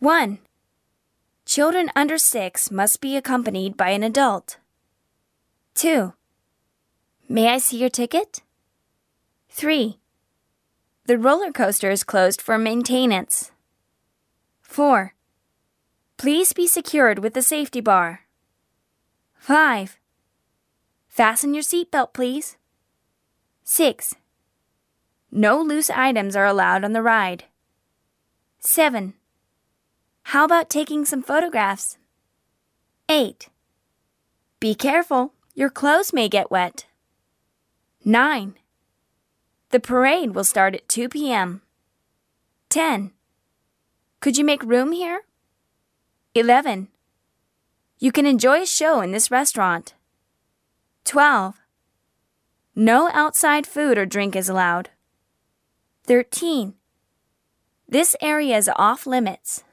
1. Children under 6 must be accompanied by an adult. 2. May I see your ticket? 3. The roller coaster is closed for maintenance. 4. Please be secured with the safety bar. 5. Fasten your seatbelt, please. 6. No loose items are allowed on the ride. 7. How about taking some photographs? 8. Be careful, your clothes may get wet. 9. The parade will start at 2 p.m. 10. Could you make room here? 11. You can enjoy a show in this restaurant. 12. No outside food or drink is allowed. 13. This area is off limits.